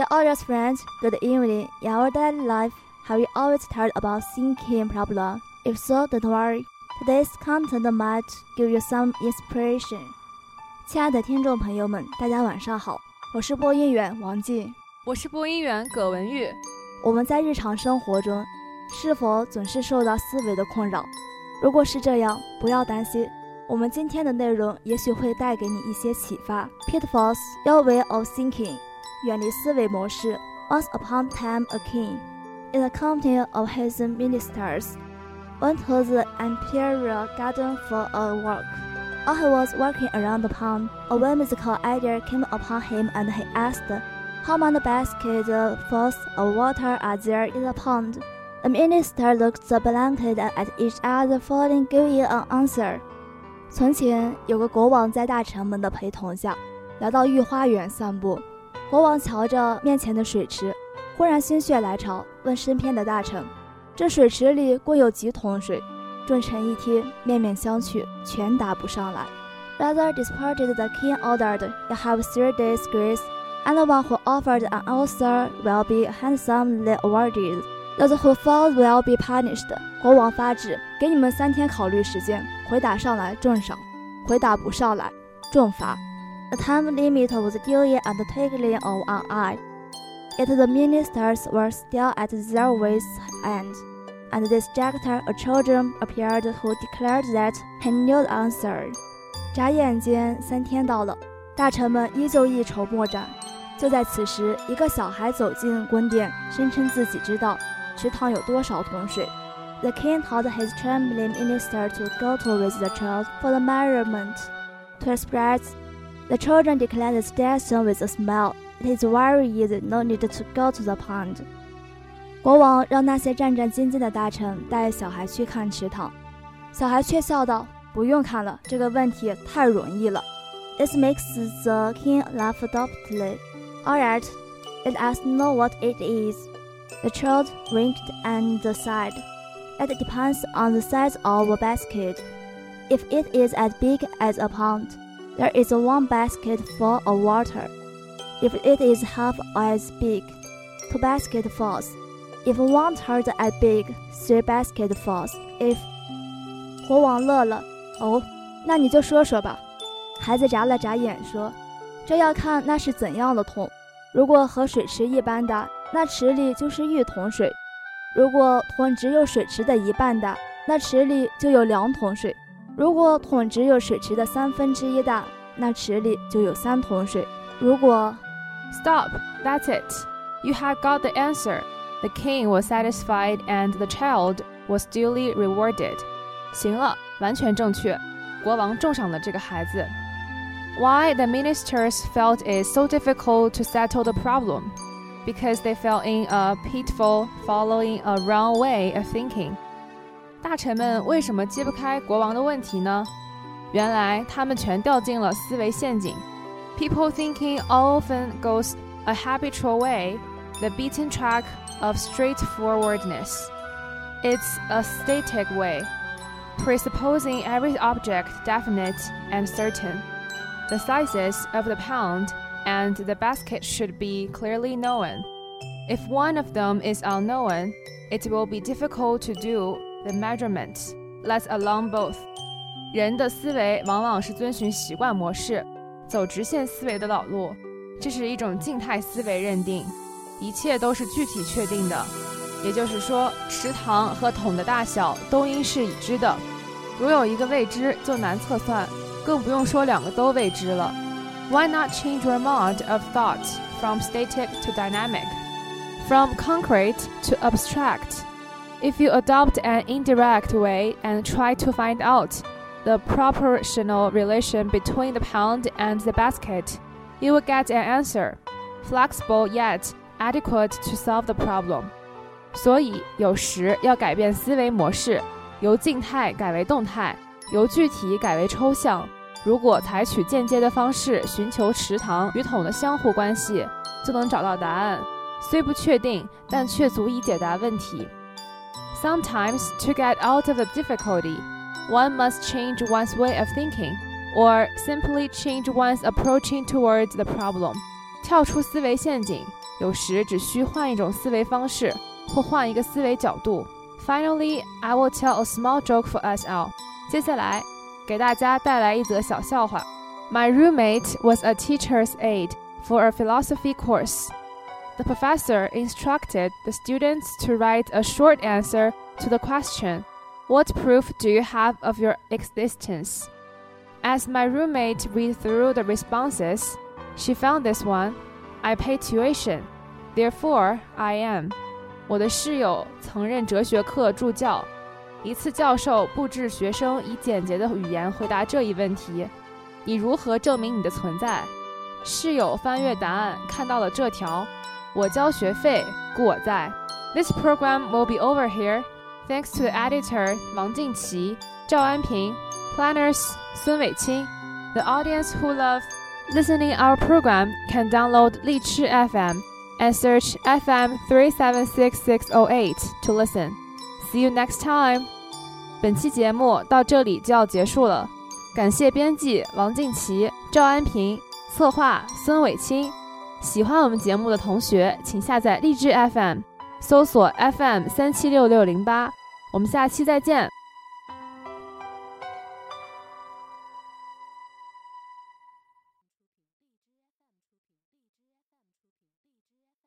Dear audience friends, good evening. In our daily life, have you always heard about thinking problem? If so, don't worry. Today's content might give you some inspiration. 亲爱的听众朋友们，大家晚上好，我是播音员王静，我是播音员葛文玉。我们在日常生活中，是否总是受到思维的困扰？如果是这样，不要担心，我们今天的内容也许会带给你一些启发。Pitfalls, your way of thinking. 远离思维模式。Once upon a time, a king, in the company of his ministers, went to the imperial garden for a walk. While he was walking around the pond, a whimsical idea came upon him, and he asked, "How many basketfuls of water are there in the pond?" The minister looked blankly at each other, falling, giving an answer. 从前有个国王在大臣们的陪同下，来到御花园散步。 国王瞧着面前的水池，忽然心血来潮，问身边的大臣：“这水池里共有几桶水？”众臣一听，面面相觑，全答不上来。Rather disappointed, the king ordered, "You have three days' grace. Anyone who offered an answer will be handsomely awarded. Those who fail will be punished." 国王发旨，给你们三天考虑时间，回答上来重赏，回答不上来重罚。The time limit was due in the twinkling of an eye. Yet the ministers were still at their wits' end, and this janitor, a children, appeared who declared that he knew the answer. 眨眼间，三天到了，大臣们依旧一筹莫展。就在此时，一个小孩走进宫殿，声称自己知道池塘有多少桶水。The king told his trembling minister to go to with the child for the measurement. To express the children declared the station with a smile. It is very easy, no need to go to the pond. 国王让那些战战兢兢的大臣带小孩去看池塘，小孩却笑道：“不用看了，这个问题太容易了。” This makes the king laugh abruptly. All right, let us know what it is. The child winked and sighed. It depends on the size of a basket. If it is as big as a pond, There is one basket full of water. If it is half as big, two basketfuls. If one third as big, three basketfuls. If 国王乐了，哦，那你就说说吧。孩子眨了眨眼说：“这要看那是怎样的桶。如果和水池一般大，那池里就是一桶水；如果桶只有水池的一半大，那池里就有两桶水。”如果桶只有水池的三分之一大，那池里就有三桶水。如果，Stop, that's it. You have got the answer. The king was satisfied, and the child was duly rewarded. 行了，完全正确，国王重赏了这个孩子。Why the ministers felt it so difficult to settle the problem? Because they fell in a pitfall following a wrong way of thinking. 大臣们为什么揭不开国王的问题呢？原来他们全掉进了思维陷阱。People thinking often goes a habitual way, the beaten track of straightforwardness. It's a static way, presupposing every object definite and certain. The sizes of the pound and the basket should be clearly known. If one of them is unknown, it will be difficult to do the measurements, let alone both. 人的思维往往是遵循习惯模式，走直线思维的老路。这是一种静态思维认定，一切都是具体确定的。也就是说，池塘和桶的大小都应是已知的。如有一个未知，就难测算，更不用说两个都未知了。Why not change your mode of thought from static to dynamic, from concrete to abstract? If you adopt an indirect way and try to find out the proportional relation between the pound and the basket, you will get an answer, flexible yet adequate to solve the problem. 所以，有时要改变思维模式，由静态改为动态，由具体改为抽象。如果采取间接的方式寻求池塘与桶的相互关系，就能找到答案。虽不确定，但却足以解答问题。Sometimes, to get out of the difficulty, one must change one's way of thinking, or simply change one's approaching towards the problem. 跳出思维陷阱， 有时只需换一种思维方式，或换一个思维角度。Finally, I will tell a small joke for us all. 接下来，给大家带来一则小笑话。My roommate was a teacher's aide for a philosophy course. The professor instructed the students to write a short answer to the question, What proof do you have of your existence? As my roommate read through the responses, she found this one I pay tuition, therefore I am. 我的室友曾任哲学课助教。一次，教授布置学生以简洁的语言回答这一问题：你如何证明你的存在？室友翻阅答案，看到了这条： 我交学费，故我在。This program will be over here, thanks to the editor 王静琪、赵安平, planners 孙伟清. The audience who love listening our program can download 荔枝 FM and search FM 376608 to listen. See you next time. 本期节目到这里就要结束了，感谢编辑王静琪、赵安平，策划孙伟清。 喜欢我们节目的同学，请下载荔枝 FM，搜索 FM 三七六六零八。我们下期再见。